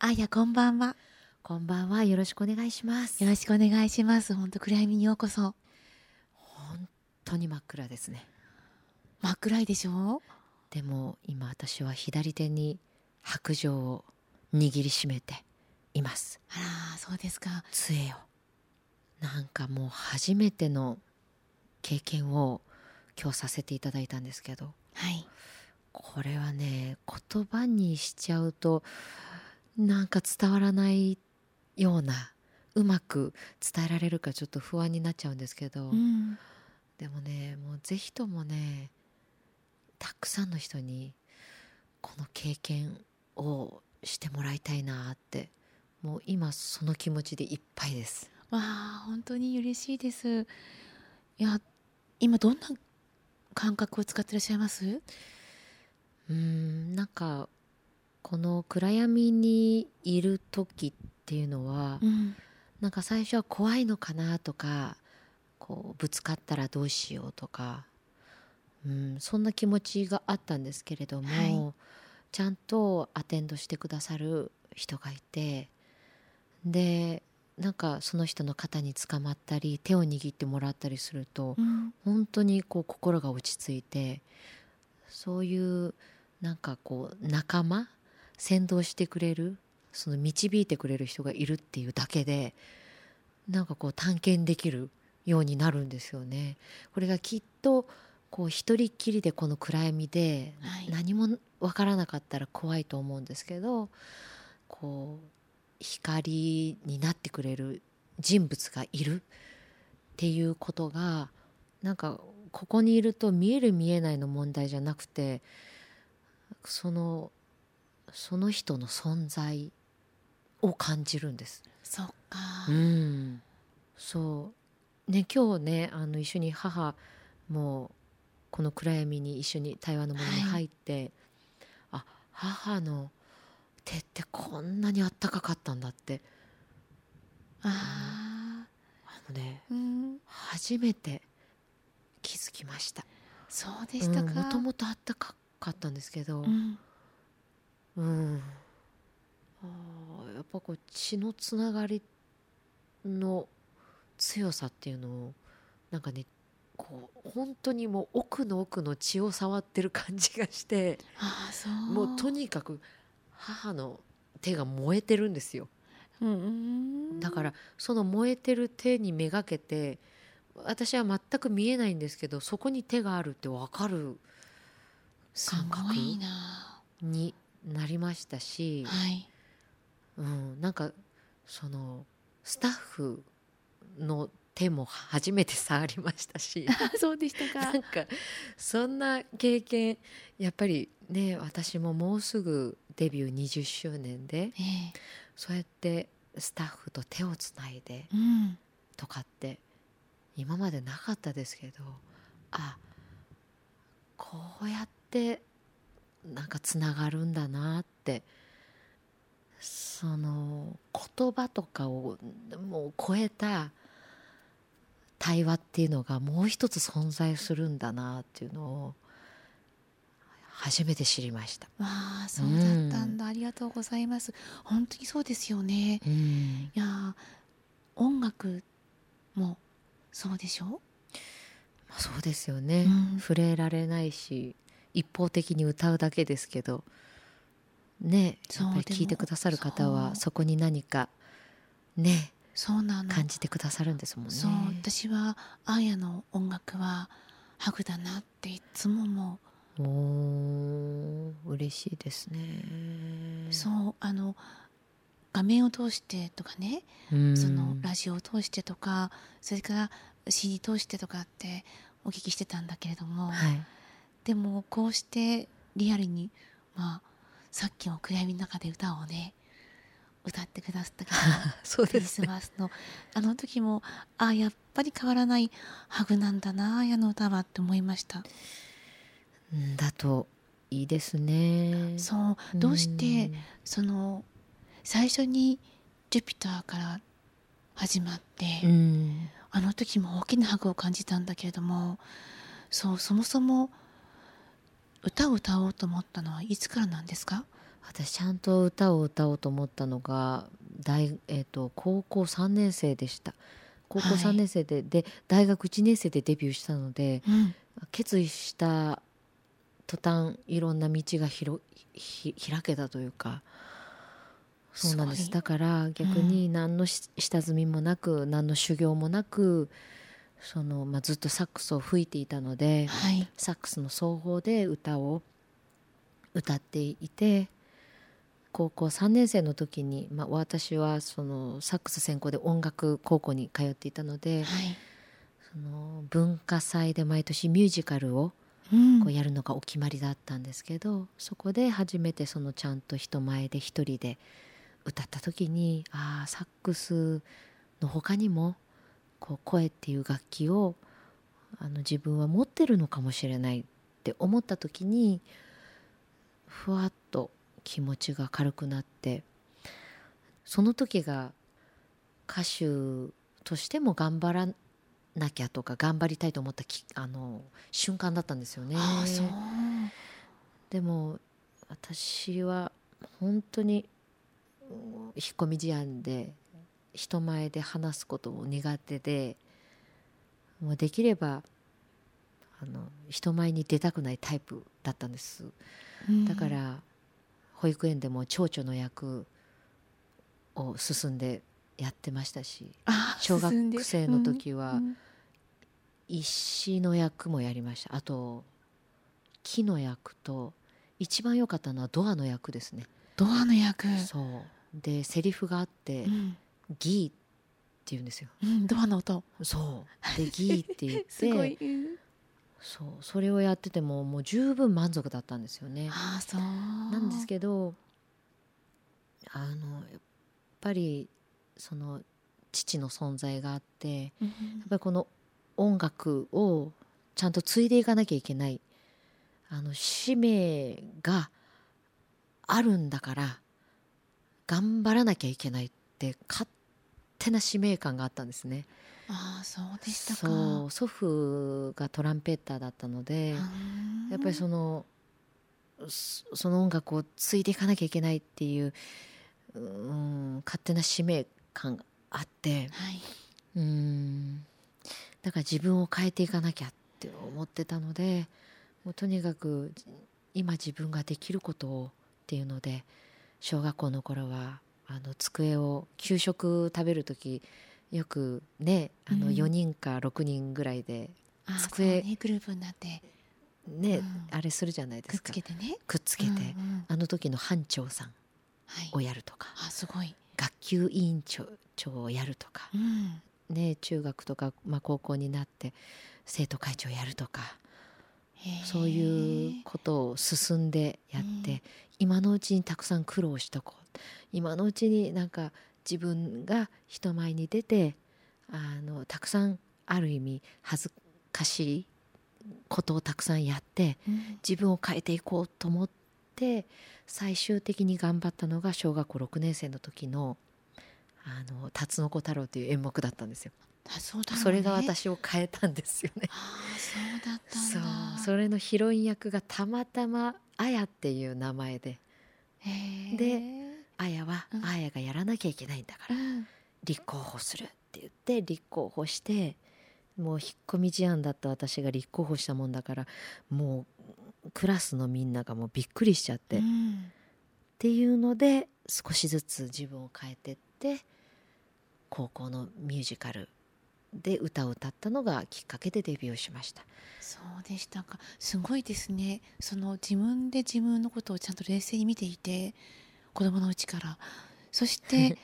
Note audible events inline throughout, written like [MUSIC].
あやこんばんは。こんばんは。よろしくお願いします。よろしくお願いします。本当暗闇にようこそ。本当に真っ暗ですね。真っ暗いでしょ？でも今私は左手に白状を握りしめています。あら、そうですか。杖を。なんかもう初めての経験を今日させていただいたんですけど、はい。これはね、言葉にしちゃうとなんか伝わらないような、うまく伝えられるかちょっと不安になっちゃうんですけど、うん。でもねもうぜひともねたくさんの人にこの経験をしてもらいたいなってもう今その気持ちでいっぱいですわあ、本当に嬉しいです。いや、今どんな感覚を使ってらっしゃいます？うーんなんかこの暗闇にいる時っていうのは、うん。なんか最初は怖いのかなとかこうぶつかったらどうしようとか、うん、そんな気持ちがあったんですけれども、はいちゃんとアテンドしてくださる人がいてでなんかその人の肩につかまったり手を握ってもらったりするとうん。本当にこう心が落ち着いてそういうなんかこう仲間先導してくれるその導いてくれる人がいるっていうだけでなんかこう探検できるようになるんですよね。これがきっとこう一人っきりでこの暗闇ではい何もわからなかったら怖いと思うんですけどこう光になってくれる人物がいるっていうことがなんかここにいると見える見えないの問題じゃなくてそのその人の存在を感じるんです。そっか。うん、そうね今日ねあの一緒に母もこの暗闇に一緒に対話のものに入って、あ母の手ってこんなにあったかかったんだってああのねあ。うん。初めて気づきましたそうでしたか。もともとあったかかったんですけどうん。うん、あーやっぱこう血のつながりの強さっていうのをなんかねこう本当にもう奥の奥の血を触ってる感じがしてああ、そう。もうとにかく母の手が燃えてるんですようんうん。だからその燃えてる手にめがけて私は全く見えないんですけどそこに手があるって分かるす感覚。になりましたし、はい。うん、なんかそのスタッフの手も初めて触りましたし [LAUGHS] そうでしたかなん。かそんな経験やっぱりね私ももうすぐデビュー20周年でええ。そうやってスタッフと手をつないでうん。とかって今までなかったですけどあこうやってなんかつながるんだなってその言葉とかをもう超えた対話っていうのがもう一つ存在するんだなっていうのを初めて知りました。わあ、そうだったんだ。ありがとうございます。本当にそうですよね。うんいやー、音楽もそうでしょ？まあそうですよね、うん触れられないし一方的に歌うだけですけどねやっぱり聞いてくださる方はそこに何かねそうなの。感じてくださるんですもんね。そう、私はあーやの音楽はハグだなっていつも思おー嬉しいですね。う。そう、あの画面を通してとかね、うんそのラジオを通してとか、それから CD 通してとかってお聞きしてたんだけれども、はい、でもこうしてリアルにまあさっきも暗闇の中で歌をね歌ってくださったけど [LAUGHS] そうクリですね。スマスのあの時もあやっぱり変わらないハグなんだなあやの歌はって思いましたうんだといいですね。そうどうしてその最初にジュピターから始まって、うん、あの時も大きなハグを感じたんだけれどもそうそもそも歌を歌おうと思ったのはいつからなんですか？私ちゃんと歌を歌おうと思ったのが大、えー、と高校3年生でした。高校はい。3年生で,、で大学1年生でデビューしたのでうん。決意した途端いろんな道が広ひ開けたというかそうなんです。だから逆に何のし下積みもなく何の修行もなくその、まあ、ずっとサックスを吹いていたのではい。サックスの奏法で歌を歌っていて高校3年生の時に、まあ、私はそのサックス専攻で音楽高校に通っていたのではい。その文化祭で毎年ミュージカルをうん。こうやるのがお決まりだったんですけどそこで初めてそのちゃんと人前で一人で歌った時にああサックスの他にもこう声っていう楽器をあの自分は持ってるのかもしれないって思った時にふわっと気持ちが軽くなってその時が歌手としても頑張らなきゃとか頑張りたいと思ったきあの瞬間だったんですよね。ああそうでも私は本当にうん引っ込み思案で人前で話すことも苦手でもうできればあの人前に出たくないタイプだったんです。うん。だから保育園でも蝶々の役を進んでやってましたし小学生の時はうんうん。石の役もやりました。あと木の役と一番良かったのはドアの役ですね。ドアの役。そう。でセリフがあってうん「ギー」って言うんですよ。うんドアの音。そう。[LAUGHS] で「ギー」って言っすごい。そう。それをやっててももう十分満足だったんですよね。ああそう。なんですけどあのやっぱりその父の存在があってやうんっぱりこの音楽をちゃんと継いでいかなきゃいけない。あの使命があるんだから頑張らなきゃいけないって勝手な使命感があったんですね。ああそうでしたか。そう祖父がトランペッターだったのでうん。やっぱりそのそその音楽を継いでいかなきゃいけないっていううん勝手な使命感があってはい。うんだから自分を変えていかなきゃって思ってたのでもうとにかく今自分ができることをっていうので小学校の頃はあの机を給食食べる時よくねあのうん。4人か6人ぐらいで机ねグループになって。ね、うん。あれするじゃないでくっすかつけてね。くっつけて、うんうん。あの時の班長さんはい。をやるとか。あすごい。学級委員長長をやるとか、うん。ね、中学とか、まあ、高校になって生徒会長やるとか。そういうことを進んでやって、うん。今のうちにたくさん苦労しとこう今のうちになんか自分が人前に出てあのたくさんある意味恥ずかしいことをたくさんやってうん。自分を変えていこうと思って最終的に頑張ったのが小学校6年生の時の「あの辰の子太郎」という演目だったんですよ。あそうだね。それが私を変えたんですよね。ああそうだったんそう。だそれのヒロイン役がたまたまあやっていう名前で。であやはうん。あやがやらなきゃいけないんだからうん。立候補するって言って立候補してもう引っ込み思案だった私が立候補したもんだからもうクラスのみんながもうびっくりしちゃって、っうん。ていうので少しずつ自分を変えてって高校のミュージカルで歌を歌ったのがきっかけでデビューしました。そうでしたか。すごいですね。その自分で自分のことをちゃんと冷静に見ていて子供のうちから。そして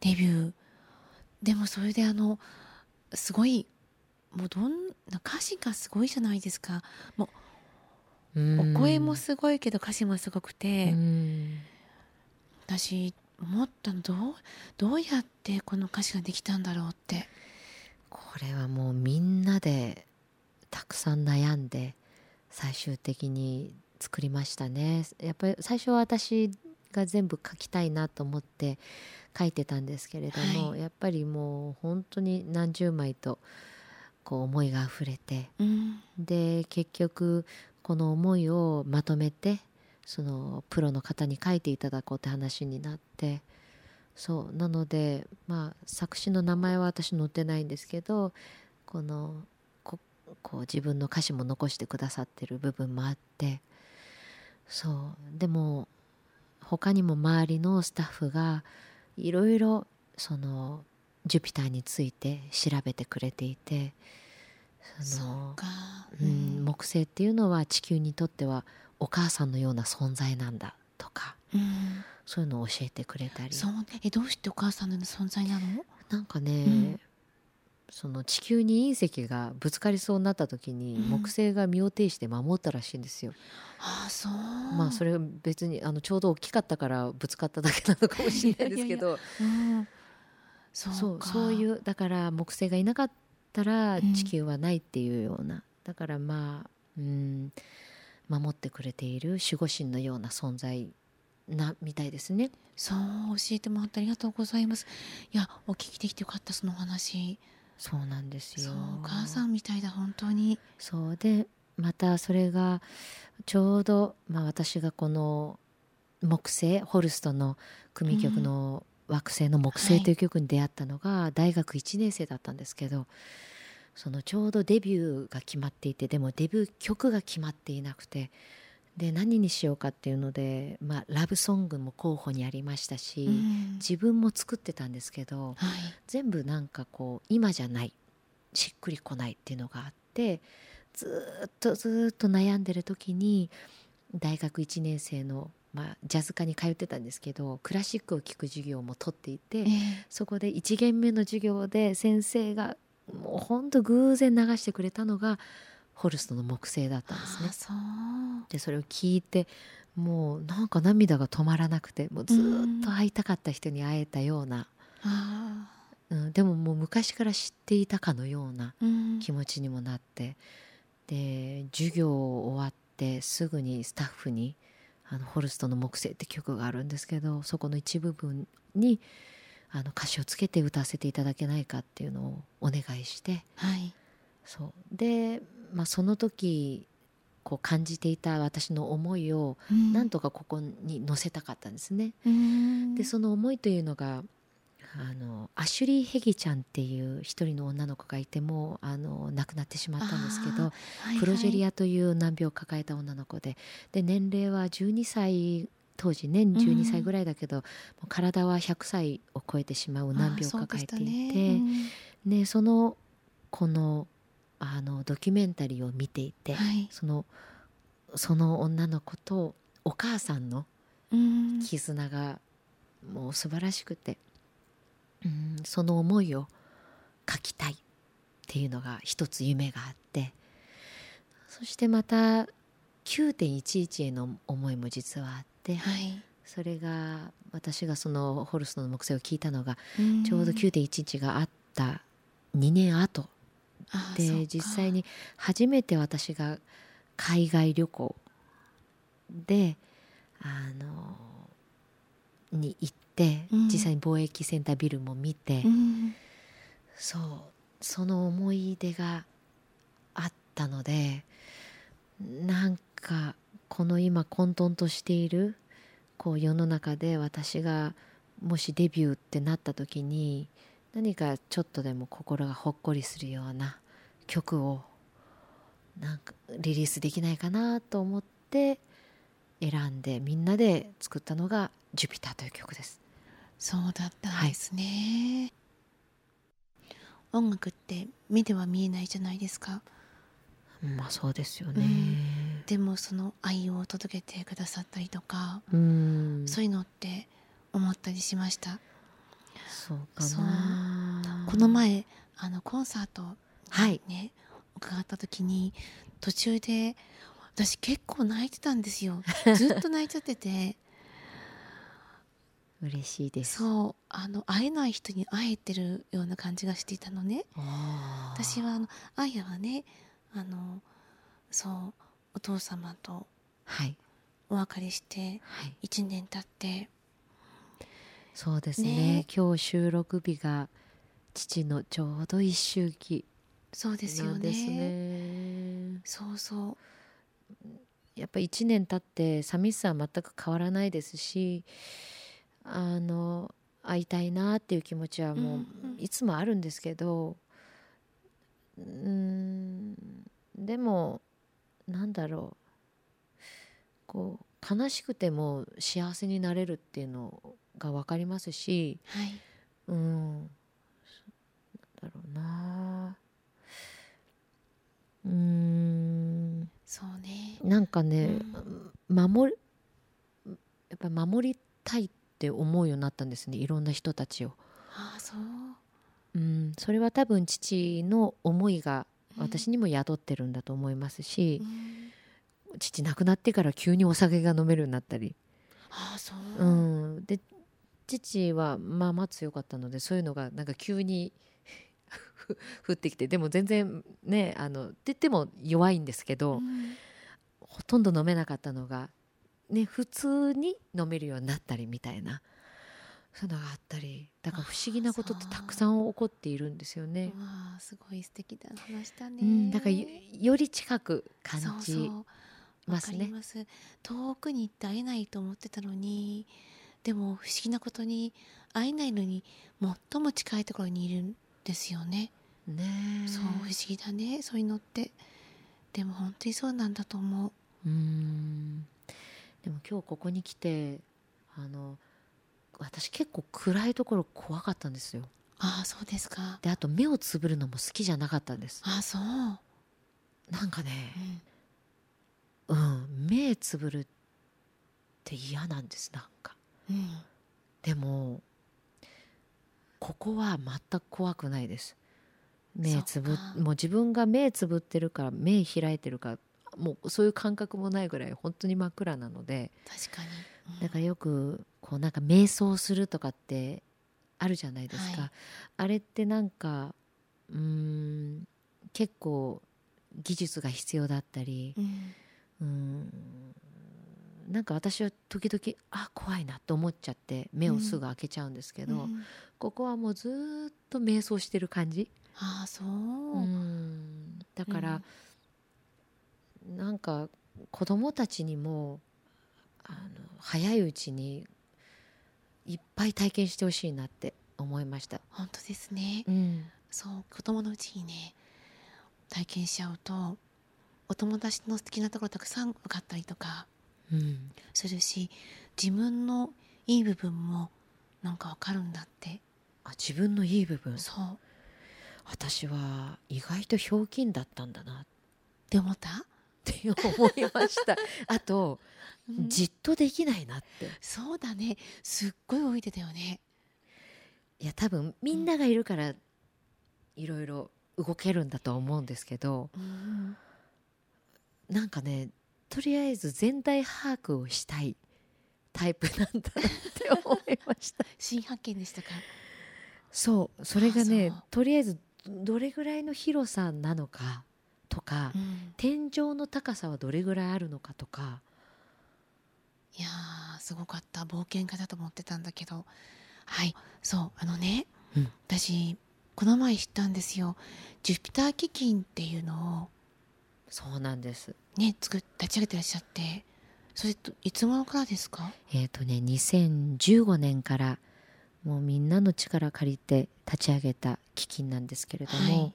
デビュー。でもそれであのすごいもうどんな歌詞がすごいじゃないですか。もうお声もすごいけど歌詞もすごくて、うん。私思ったのどうどうやってこの歌詞ができたんだろうって。これはもうみんなでたくさん悩んで最終的に作りましたね。やっぱり最初は私が全部書きたいなと思って書いてたんですけれども、はい。やっぱりもう本当に何十枚とこう思いがあふれてうん。で結局この思いをまとめてそのプロの方に書いていただこうって話になってそうなのでまあ作詞の名前は私載ってないんですけどこのここう自分の歌詞も残してくださってる部分もあってそうでも他にも周りのスタッフがいろいろそのジュピターについて調べてくれていてそのか。うん、木星っていうのは地球にとってはお母さんのような存在なんだとかうん。そういうのを教えてくれたり。そうえどうしてお母さんのような存在なの？なんかね、うんその地球に隕石がぶつかりそうになった時にうん。木星が身を挺して守ったらしいんですよ。ああそう。まあそれ別にあのちょうど大きかったからぶつかっただけなのかもしれないですけど。うん。そうそういうだから木星がいなかったらうん地球はないっていうような、だからまあうん守ってくれている守護神のような存在なみたいですね。そう教えてもらってありがとうございます。いやお聞きできてよかったそのお話そうなんですよ。お母さんみたいだ本当に。そうでまたそれがちょうど、まあ、私がこの木星ホルストの組曲の惑星の木星という曲に出会ったのが大学1年生だったんですけど、そのちょうどデビューが決まっていてでもデビュー曲が決まっていなくてで何にしようかっていうので、まあ、ラブソングも候補にありましたし、うん。自分も作ってたんですけど、はい。全部なんかこう今じゃないしっくりこないっていうのがあってずーっとずーっと悩んでる時に大学1年生の、まあ、ジャズ科に通ってたんですけどクラシックを聴く授業も取っていて、ええ。そこで1限目の授業で先生がもうほんと偶然流してくれたのがホルストの木星だったんですね。あ。そう。でそれを聞いてもうなんか涙が止まらなくてもうずーっと会いたかった人に会えたような、あうん、でももう昔から知っていたかのような気持ちにもなって。で授業終わってすぐにスタッフに「あのホルストの木星」って曲があるんですけどそこの一部分にあの歌詞をつけて歌わせていただけないかっていうのをお願いして。はい。そう。で、まあ、その時こう感じていた私の思いをうん。なんとかここに載せたかったんですね。うん。でその思いというのがあのアシュリー・ヘギちゃんっていう一人の女の子がいてもあの亡くなってしまったんですけどあはいプロジェリアアという難病を抱えた女の子でで年齢は12歳当時ね12歳ぐらいだけど、もう体は100歳を超えてしまう難病を抱えていてでそのこのあのドキュメンタリーを見ていて、はい。そのその女の子とお母さんのうん。絆がもう素晴らしくて、うん、その思いを書きたいっていうのが一つ夢があってそしてまた9.11への思いも実はあってはい。それが私がそのホルストの木星を聞いたのがうん。ちょうど9.11があった2年後で実際に初めて私が海外旅行であのに行って、うん。実際に貿易センタービルも見て、うん。そうその思い出があったのでなんかこの今混沌としているこう世の中で私がもしデビューってなった時に何かちょっとでも心がほっこりするような曲をなんかリリースできないかなと思って選んでみんなで作ったのが「ジュピター」という曲です。そうだったんですね、音楽って目では見えないじゃないですか。まあそうですよね。でもその愛を届けてくださったりとか、うん。そういうのって思ったりしましたこの前あのコンサートはい。ね伺った時に途中で私結構泣いてたんですよ。[LAUGHS] ずっと泣いちゃってて。嬉しいです。そう。あの会えない人に会えてるような感じがしていたのね。私はあのアイヤはねあのそうお父様とはい。お別れしてはい。1年経ってそうですね。ね。今日収録日が父のちょうど一周期そうですよね。そうそう。やっぱ1年経って寂しさは全く変わらないですしあの会いたいなっていう気持ちはもういつもあるんですけどうんでもなんだろう。こう悲しくても幸せになれるっていうのが分かりますし、はい。うん。なんだろうな。うん。そうね。なんかね、う守るやっぱり守りたいって思うようになったんですねいろんな人たちを。ああそう。うん、それは多分父の思いが私にも宿ってるんだと思いますしう、ん。父亡くなってから急にお酒が飲めるようになったり、ああそう。うん、で父はまあまあ強かったのでそういうのがなんか急にふ [LAUGHS] 降ってきてでも全然ねあのって言っても弱いんですけど、うん。ほとんど飲めなかったのが、ね、普通に飲めるようになったりみたいなそういうのがあったりだから不思議なことってたくさん起こっているんですよね。わあすごい素敵な話だね、うん、だからよより近く感じそうそう。ますねわかります。遠くに行って会えないと思ってたのにでも不思議なことに会えないのに最も近いところにいるんですよね、ねえ。そう不思議だねそういうのって。でも本当にそうなんだと思う。うん。でも今日ここに来てあの私結構暗いところ怖かったんですよ。ああそうですか。であと目をつぶるのも好きじゃなかったんです。ああそう、なんかねうん。うん目つぶるって嫌なんですなんかうん、でもここは全く怖くないです。目つぶもう自分が目つぶってるか目開いてるかもうそういう感覚もないぐらい本当に真っ暗なので確かに、うん。だからよくこうなんか瞑想するとかってあるじゃないですか、はい。あれってなんかうーん結構技術が必要だったりうん。うーんなんか私は時々あ怖いなと思っちゃって目をすぐ開けちゃうんですけど、うん。ここはもうずーっと瞑想してる感じ、ああそう、うん。だから、なんか子供たちにもあの早いうちにいっぱい体験してほしいなって思いました。本当ですね、うん。そう子供のうちにね体験しちゃうとお友達の素敵なところたくさん分かったりとかうんするし自分のいい部分もなんか分かるんだって。あ自分のいい部分？そう。っ私は意外とひょうきんだったんだな。って思った、て思いました。[LAUGHS] あと、うん。じっとできないなって。そうだね。すっごい動いてたよね。いや多分みんながいるからいろいろ動けるんだとは思うんですけどうん。なんかねとりあえず全体把握をしたいタイプなんだなって思いました。[LAUGHS] 新発見でしたか？そうそれがねとりあえずどれぐらいの広さなのかとか、うん。天井の高さはどれぐらいあるのかとか。いやーすごかった冒険家だと思ってたんだけど。はいそうあのね、うん。私この前知ったんですよ。ジュピター基金っていうのをそうなんです。ね作っ立ち上げてらっしゃって。それといつ頃からですか？えっ、とね2015年からもうみんなの力借りて立ち上げた基金なんですけれども、はい。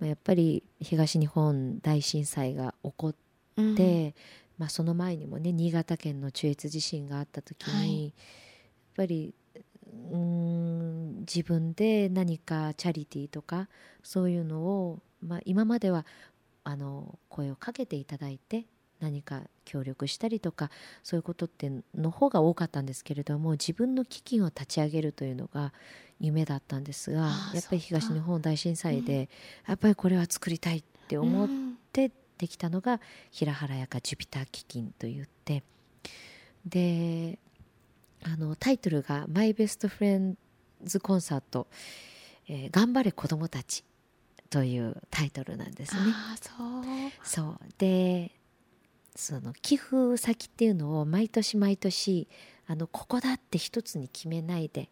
まあやっぱり東日本大震災が起こって、うん。まあ、その前にもね新潟県の中越地震があった時に、はい。やっぱりうーん自分で何かチャリティーとかそういうのを、まあ、今まではあの声をかけていただいて何か協力したりとかそういうことっての方が多かったんですけれども自分の基金を立ち上げるというのが夢だったんですがやっぱり東日本大震災で、やっぱりこれは作りたいって思っうんてできたのが平原やかジュピター基金といってであのタイトルが「マイ・ベスト・フレンズ・コンサート、えー頑張れ子どもたち」というタイトルなんですね。そう。でその寄付先っていうのを毎年毎年あのここだって一つに決めないで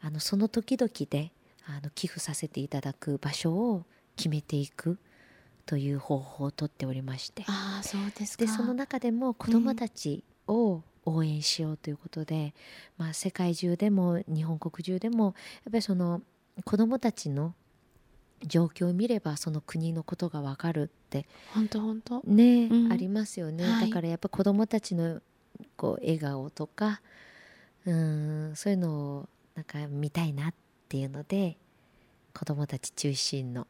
あのその時々であの寄付させていただく場所を決めていくという方法をとっておりまして。ああそうですか。でその中でも子どもたちを応援しようということで、まあ、世界中でも日本国中でもやっぱりその子どもたちの状況を見ればその国のことがわかるって本当本当。ね、うん。ありますよね、はい。だからやっぱ子どもたちのこう笑顔とかうんそういうのをなんか見たいなっていうので子どもたち中心の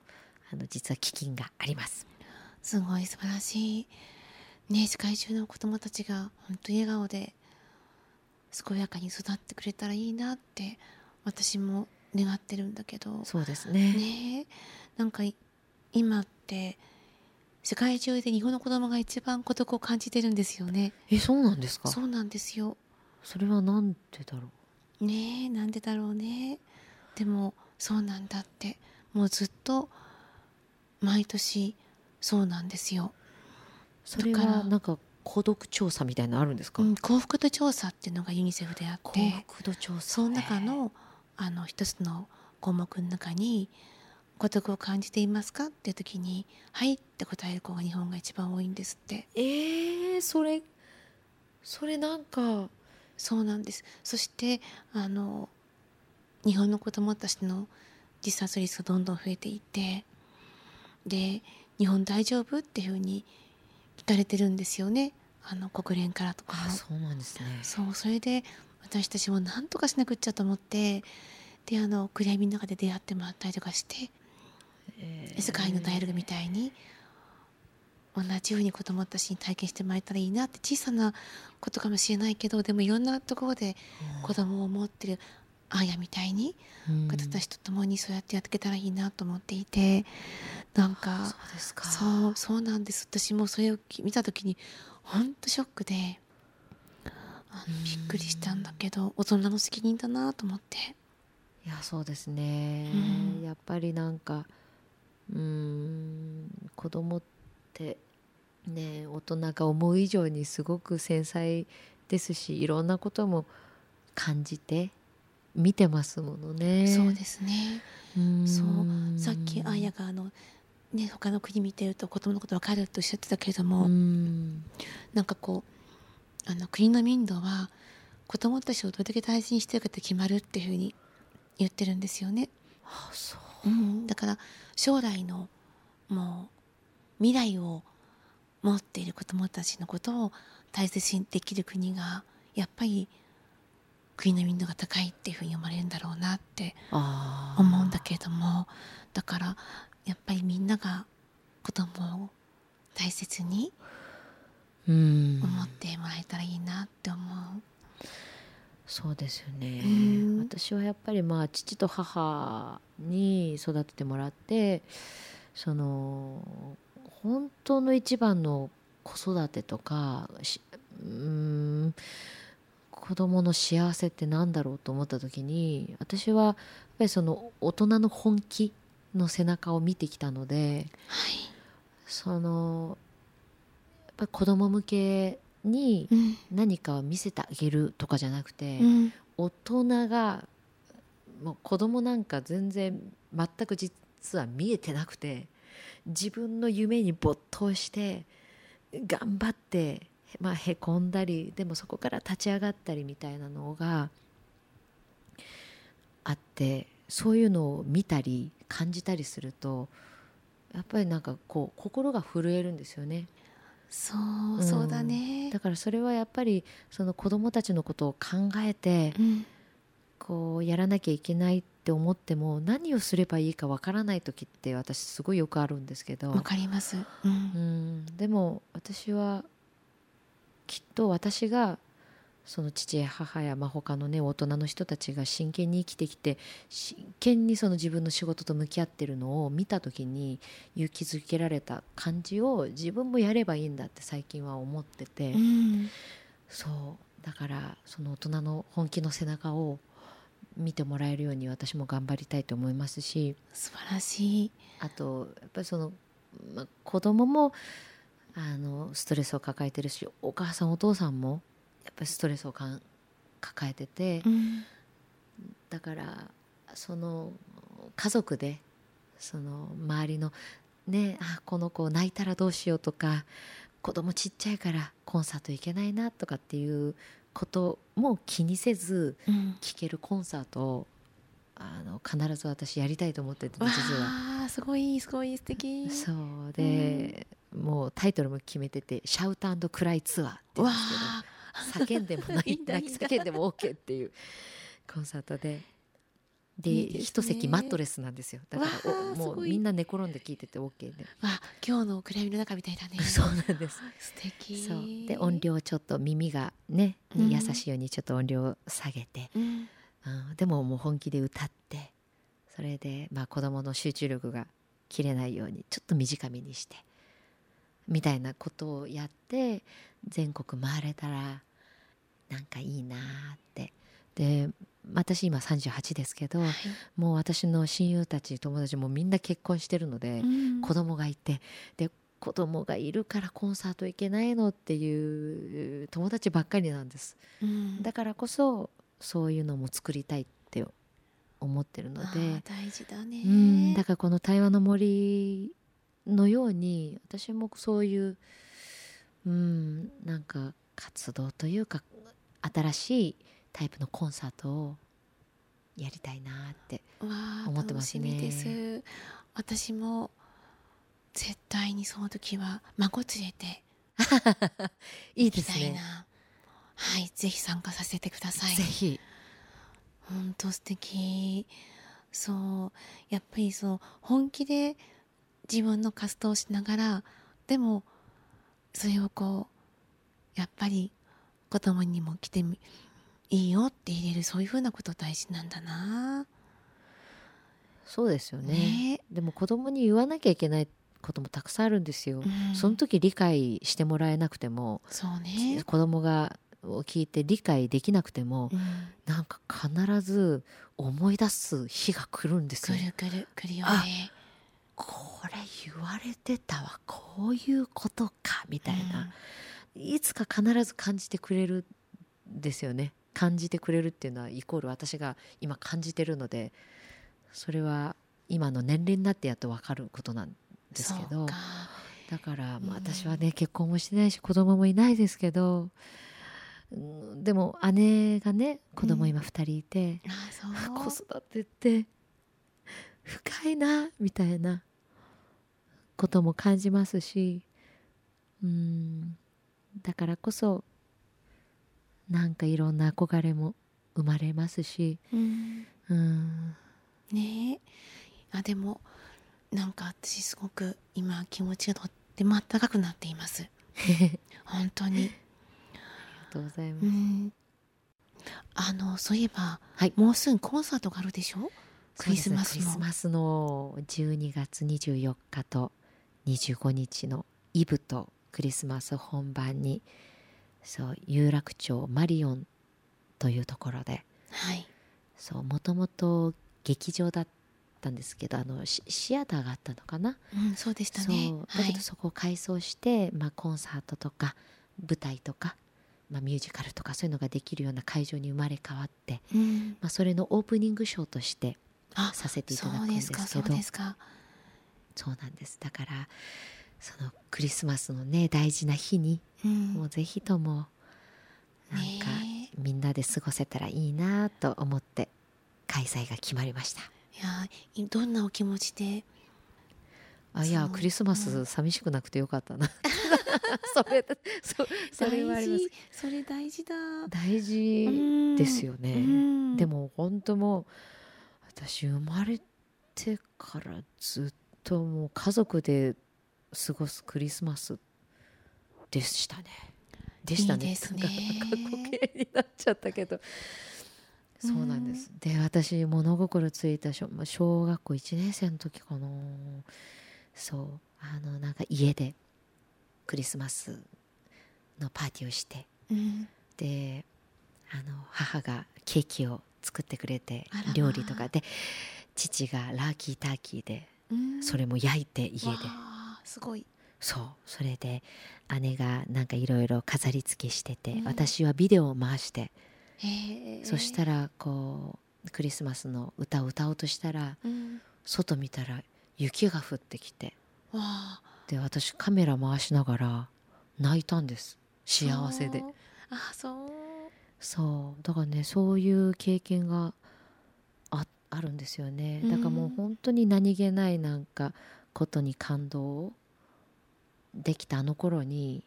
あの実は基金があります。すごい素晴らしい。ね世界中の子供たちが本当に笑顔で健やかに育ってくれたらいいなって私も願ってるんだけど。そうですね。ね。えなんかい今って世界中で日本の子供が一番孤独を感じてるんですよね。えそうなんですか？そうなんですよ。それはなんでだろう？ねえなんでだろうね。でもそうなんだって。もうずっと毎年そうなんですよ、それだからはなんか孤独調査みたいなのあるんですか、うん、幸福度調査っていうのがユニセフであっ幸て福度調査。その中のあの一つの項目の中に「孤独を感じていますか?」っていう時に「はい」って答える子が日本が一番多いんですってえー、それそれなんかそうなんですそしてあの日本の子どもたちの自殺率がどんどん増えていてで「日本大丈夫?」っていうふうに聞かれてるんですよねあの国連からとかそうなんですねそうそれで私たちも何とかしなくっちゃと思ってであの暗闇の中で出会ってもらったりとかしてえ世界のダイアログみたいに同じように子供たちに体験してもらえたらいいなって小さなことかもしれないけどでもいろんなところで子供を持ってるあやみたいにうん。方たちと共にそうやってやっていけたらいいなと思っていてなんかそうそうなんです。私もそれを見た時に本当ショックでびっくりしたんだけど大人の責任だなと思って。いやそうですね、うん。やっぱりなんかうーん子供ってね大人が思う以上にすごく繊細ですしいろんなことも感じて見てますものね。そうですね。うそうさっきあやがあのね他の国見てると子供のこと分かるとおっしゃってたけれども、うん。なんかこうあの国の民度は子供たちをどれだけ大事にしてるかって決まるっていうふうに言ってるんですよね。あそう。うん、だから将来のもう未来を持っている子どもたちのことを大切にできる国がやっぱり国の民度が高いっていうふうに思われるんだろうなって思うんだけれども。だからやっぱりみんなが子供を大切にうん思ってもらえたらいいなって思う。そうですよね、うん。私はやっぱりまあ父と母に育ててもらってその本当の一番の子育てとかしうーん子供の幸せってなんだろうと思った時に私はやっぱりその大人の本気の背中を見てきたのではい。そのぱり子供向けにうん何かを見せてあげるとかじゃなくて、うん大人がもう子供なんか全然全く実は見えてなくて自分の夢に没頭して頑張って、まあ、へこんだりでもそこから立ち上がったりみたいなのがあってそういうのを見たり感じたりするとやっぱりなんかこう心が震えるんですよね。そうそうだね。だからそれはやっぱりその子供たちのことを考えてうん。こうやらなきゃいけないって思っても何をすればいいかわからない時って私すごいよくあるんですけど。わかります。ううんん。でも私はきっと私がその父や母やまあ他のね大人の人たちが真剣に生きてきて真剣にその自分の仕事と向き合ってるのを見た時に勇気づけられた感じを自分もやればいいんだって最近は思ってて。うんそうだからその大人の本気の背中を見てもらえるように私も頑張りたいと思いますし素晴らしい。あとやっぱりその、まあ、子供もあのストレスを抱えてるしお母さんお父さんもやっぱりストレスをかん抱えててうんだからその家族でその周りのねあこの子泣いたらどうしようとか子供ちっちゃいからコンサート行けないなとかっていうことも気にせずうん。聴けるコンサートをあの必ず私やりたいと思ってて実は。すごいすごい素敵。そうで、もうタイトルも決めてて「シャウトクライツアー」って言うんわですけど。あ叫んでもない。叫んでも OK っていうコンサートで。で一席マットレスなんですよ。だからもうみんな寝転んで聴いてて OK で、わ今日の暗闇の中みたいだね。[LAUGHS] そうなんです。素敵。そう。で音量ちょっと耳がね、うん。優しいようにちょっと音量を下げて、うん。うん、でももう本気で歌って。それでまあ子供の集中力が切れないようにちょっと短めにして。みたいなことをやって全国回れたらなんかいいなーって。で私今38ですけどはい。もう私の親友たち友達もみんな結婚してるので、うん。子供がいてで子供がいるからコンサート行けないのっていう友達ばっかりなんです。うん。だからこそそういうのも作りたいって思ってるので。大事だね。うん。だからこの対話の森のように私もそういううんなんか活動というか新しいタイプのコンサートをやりたいなって思ってますね。楽しみです。私も絶対にその時は孫連れて [LAUGHS] いいですね。はいぜひ参加させてください。ぜひ。本当素敵。そうやっぱりそう本気で自分の活動をしながらでもそれをこうやっぱり子供にも来てみいいよって入れるそういうふうなこと大事なんだな。そうですよね。ね。でも子供に言わなきゃいけないこともたくさんあるんですよ、うん。その時理解してもらえなくても、そうね、子供がを聞いて理解できなくても、うん、なんか必ず思い出す日が来るんですよ。くるくるくるよあねこれ言われてたわ。こういうことかみたいな、いつか必ず感じてくれるんですよね。感じてくれるっていうのはイコール私が今感じてるのでそれは今の年齢になってやっと分かることなんですけど。だから、まあ、うん私はね結婚もしてないし子供もいないですけど、うんでも姉がね子供今2人いて、あ子そう。育てって深いなみたいなことも感じますしうんだからこそなんかいろんな憧れも生まれますしうん。うん。ねえ。あでもなんか私すごく今気持ちがとってもあったかくなっています。[LAUGHS] 本当に。ありがとうございます、うん。あのそういえば、はい。もうすぐコンサートがあるでしょ？クリスマスそうですね。クリスのマスの12月24日と25日のイブとクリスマス本番にそう有楽町マリオンというところではい。そうもともと劇場だったんですけどあのシシアターがあったのかな、うんそうでしたそうねはいだけどそこを改装して、まあ、コンサートとか舞台とか、まあ、ミュージカルとかそういうのができるような会場に生まれ変わって、うん。まあ、それのオープニングショーとしてあさせていただくんでですすかそうけどですか。そうなんです。だからそのクリスマスのね大事な日にうん。もうぜひともなんかねみんなで過ごせたらいいなと思って開催が決まりました。いやいどんなお気持ちで？あいやクリスマス寂しくなくてよかったな。[LAUGHS] それそそれはあります。大事。それ大事だ。大事ですよね、うん。でも本当もう私生まれてからずっともう家族で過ごすクリスマスでしたね。でしたね。いいですね。なんか過去形になっちゃったけどそうなんです、で私物心ついた小まあ小学校1年生の時かなそうあのなんか家でクリスマスのパーティーをしてうんであの母がケーキを作ってくれて料理とかで父がラーキーターキーでうんそれも焼いて家ですごい。そう。それで姉がなんかいろいろ飾り付けしてて、うん。私はビデオを回して、そしたらこうクリスマスの歌を歌おうとしたらうん。外見たら雪が降ってきてで私カメラ回しながら泣いたんです。幸せで。そう。あそう。そう。だからねそういう経験がああるんですよね。だからもう本当に何気ないなんかことに感動できたあの頃に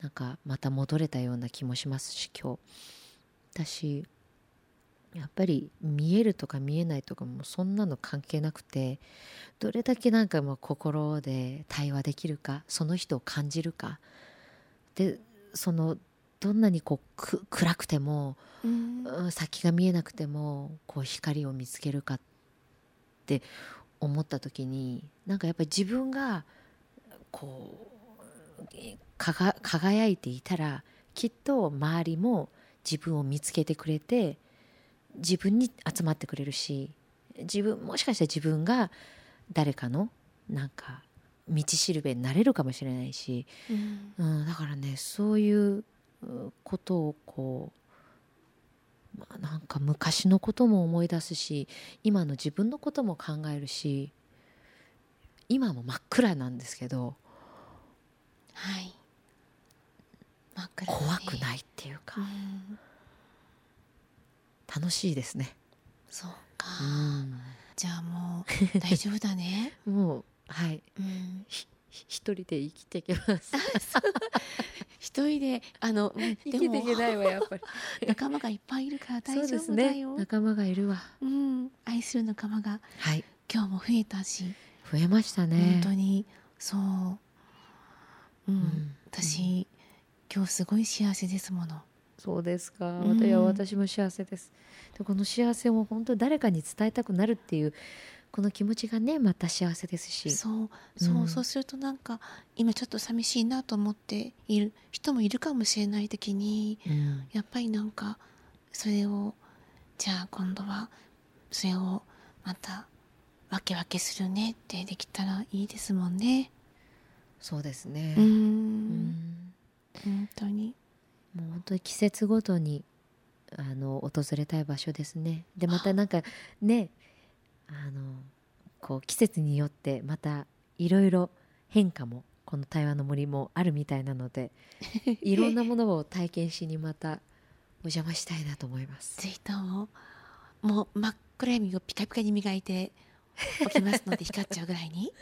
なんかまた戻れたような気もしますし今日。だしやっぱり見えるとか見えないとかもそんなの関係なくてどれだけなんかもう心で対話できるかその人を感じるか。でそのどんなにこうく暗くてもうん。うん先が見えなくてもこう光を見つけるかって思った時になんかやっぱり自分がこう輝いていたらきっと周りも自分を見つけてくれて自分に集まってくれるし自分もしかしたら自分が誰かのなんか道しるべになれるかもしれないし、うん。うん、だからねそういううことをこう、まあ、なんか昔のことも思い出すし今の自分のことも考えるし今も真っ暗なんですけどはい。真っ暗ね怖くないっていうかうん。楽しいですね。そうか、うん。じゃあもう大丈夫だね。[LAUGHS] もうはい。うん。一人で生きていけます。一人であのうん生きていけないわやっぱり。[LAUGHS] 仲間がいっぱいいるから大丈そうですね。夫だよ、仲間がいるわ。うん。愛する仲間が。はい。今日も増えたし、増えましたね。本当に。そう。うん、うん。私、今日すごい幸せですもの。そうですか。うん。私も幸せです。でこの幸せを本当に誰かに伝えたくなるっていうこの気持ちがねまた幸せですし。そう。そう、うんそうするとなんか今ちょっと寂しいなと思っている人もいるかもしれない時にうん。やっぱりなんかそれをじゃあ今度はそれをまた分け分けするねってできたらいいですもんねそうですね。うんん本当にもう本当に季節ごとにあの訪れたい場所ですね。でまたなんかねあのこう季節によってまたいろいろ変化もこの台湾の森もあるみたいなので [LAUGHS] いろんなものを体験しにまたお邪魔したいなと思います。[LAUGHS] ぜひとももう真っ暗闇をピカピカに磨いておきますので光っちゃうぐらいに、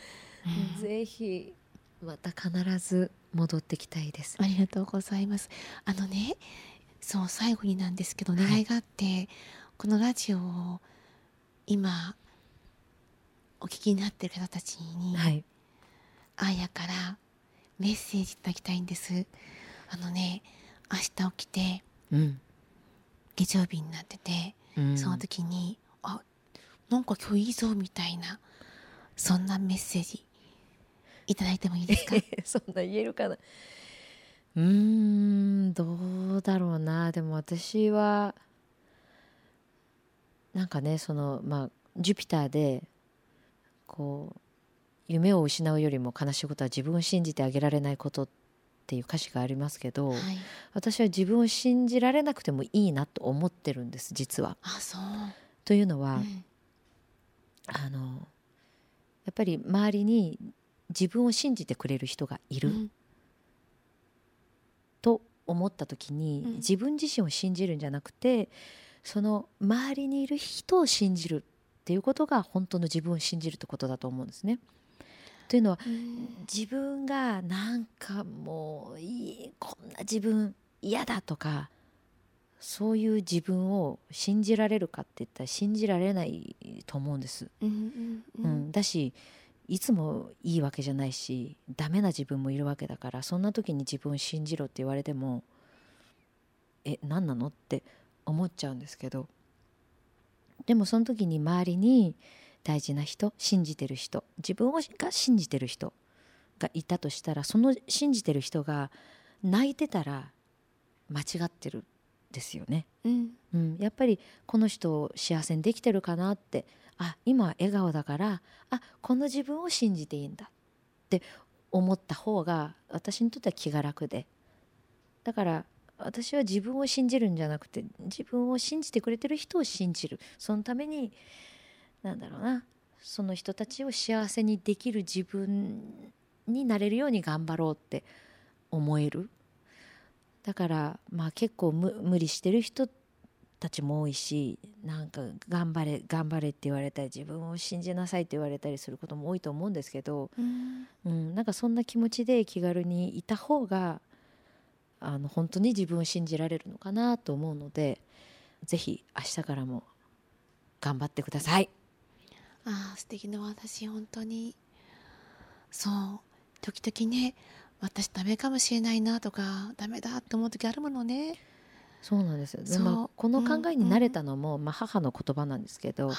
[LAUGHS] うんぜひまた必ず戻ってきたいです。ありがとうございます。あのね、そう最後になんですけど願いがあって、このラジオを今お聞きになっている方たちに、はい。あーやからメッセージいただきたいんです。あのね、明日起きてうん。月曜日になってて、うんその時にあなんか今日いいぞみたいなそんなメッセージいただいてもいいですか？[LAUGHS] そんな言えるかな？うーんどうだろうなでも私はなんかねそのまあジュピターでこう夢を失うよりも悲しいことは自分を信じてあげられないことっていう歌詞がありますけど、はい。私は自分を信じられなくてもいいなと思ってるんです実は。あ、そう。というのは、うんあのやっぱり周りに自分を信じてくれる人がいる。うんと思った時に、うん自分自身を信じるんじゃなくてその周りにいる人を信じるっていうことが本当の自分を信じるってことだと思うんですね。というのはうん自分がなんかもういいこんな自分嫌だとかそういう自分を信じられるかって言ったら信じられないと思うんです。うんうんううん。ん、だしいつもいいわけじゃないしダメな自分もいるわけだからそんな時に自分を信じろって言われてもえ何なのって思っちゃうんですけど。でもその時に周りに大事な人信じてる人自分をが信じてる人がいたとしたらその信じてる人が泣いてたら間違ってる。んですよね。うん。うん、やっぱりこの人を幸せにできてるかなって。あ今は笑顔だからあこの自分を信じていいんだって思った方が私にとっては気が楽で。だから私は自分を信じるんじゃなくて自分を信じてくれてる人を信じる。そのためになんだろうなその人たちを幸せにできる自分になれるように頑張ろうって思えるだからまあ結構無理してる人たちも多いしなんか頑張れ頑張れって言われたり自分を信じなさいって言われたりすることも多いと思うんですけど、うん、うん、なんかそんな気持ちで気軽にいた方があの本当に自分を信じられるのかなと思うのでぜひ明日からも頑張ってください。ああ素敵な私本当に。そう。時々ね私ダメかもしれないなとかダメだって思う時あるものね。そうなんですよ。でもこの考えに慣れたのも、うんうん、まあ、母の言葉なんですけど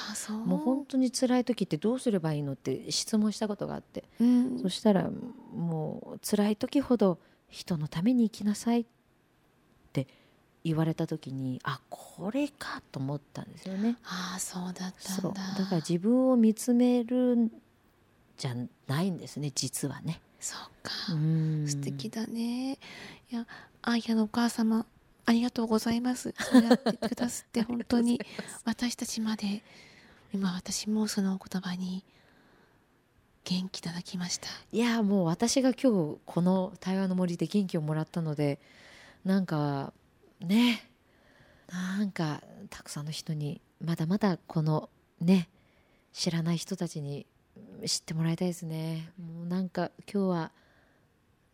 もう本当に辛い時ってどうすればいいのって質問したことがあって、うん、そしたらもう辛い時ほど人のために生きなさいって言われた時にあこれかと思ったんですよね。あそうだっただ。だから自分を見つめるんじゃないんですね実はね。そうか素敵だね。いやあやのお母様ありがとうございます。そうやってくださって [LAUGHS] 本当に私たちまで。今私もその言葉に元気いただきました。いやもう私が今日この対話の森で元気をもらったのでなんかねなんかたくさんの人にまだまだこのね知らない人たちに知ってもらいたいですね。もうなんか今日は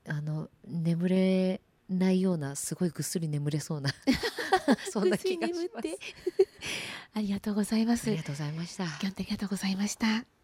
あの眠れないようなすごいぐっすり眠れそうな [LAUGHS] そんな気がします。ありがとうございます。ありがとうございました。ありがとうございました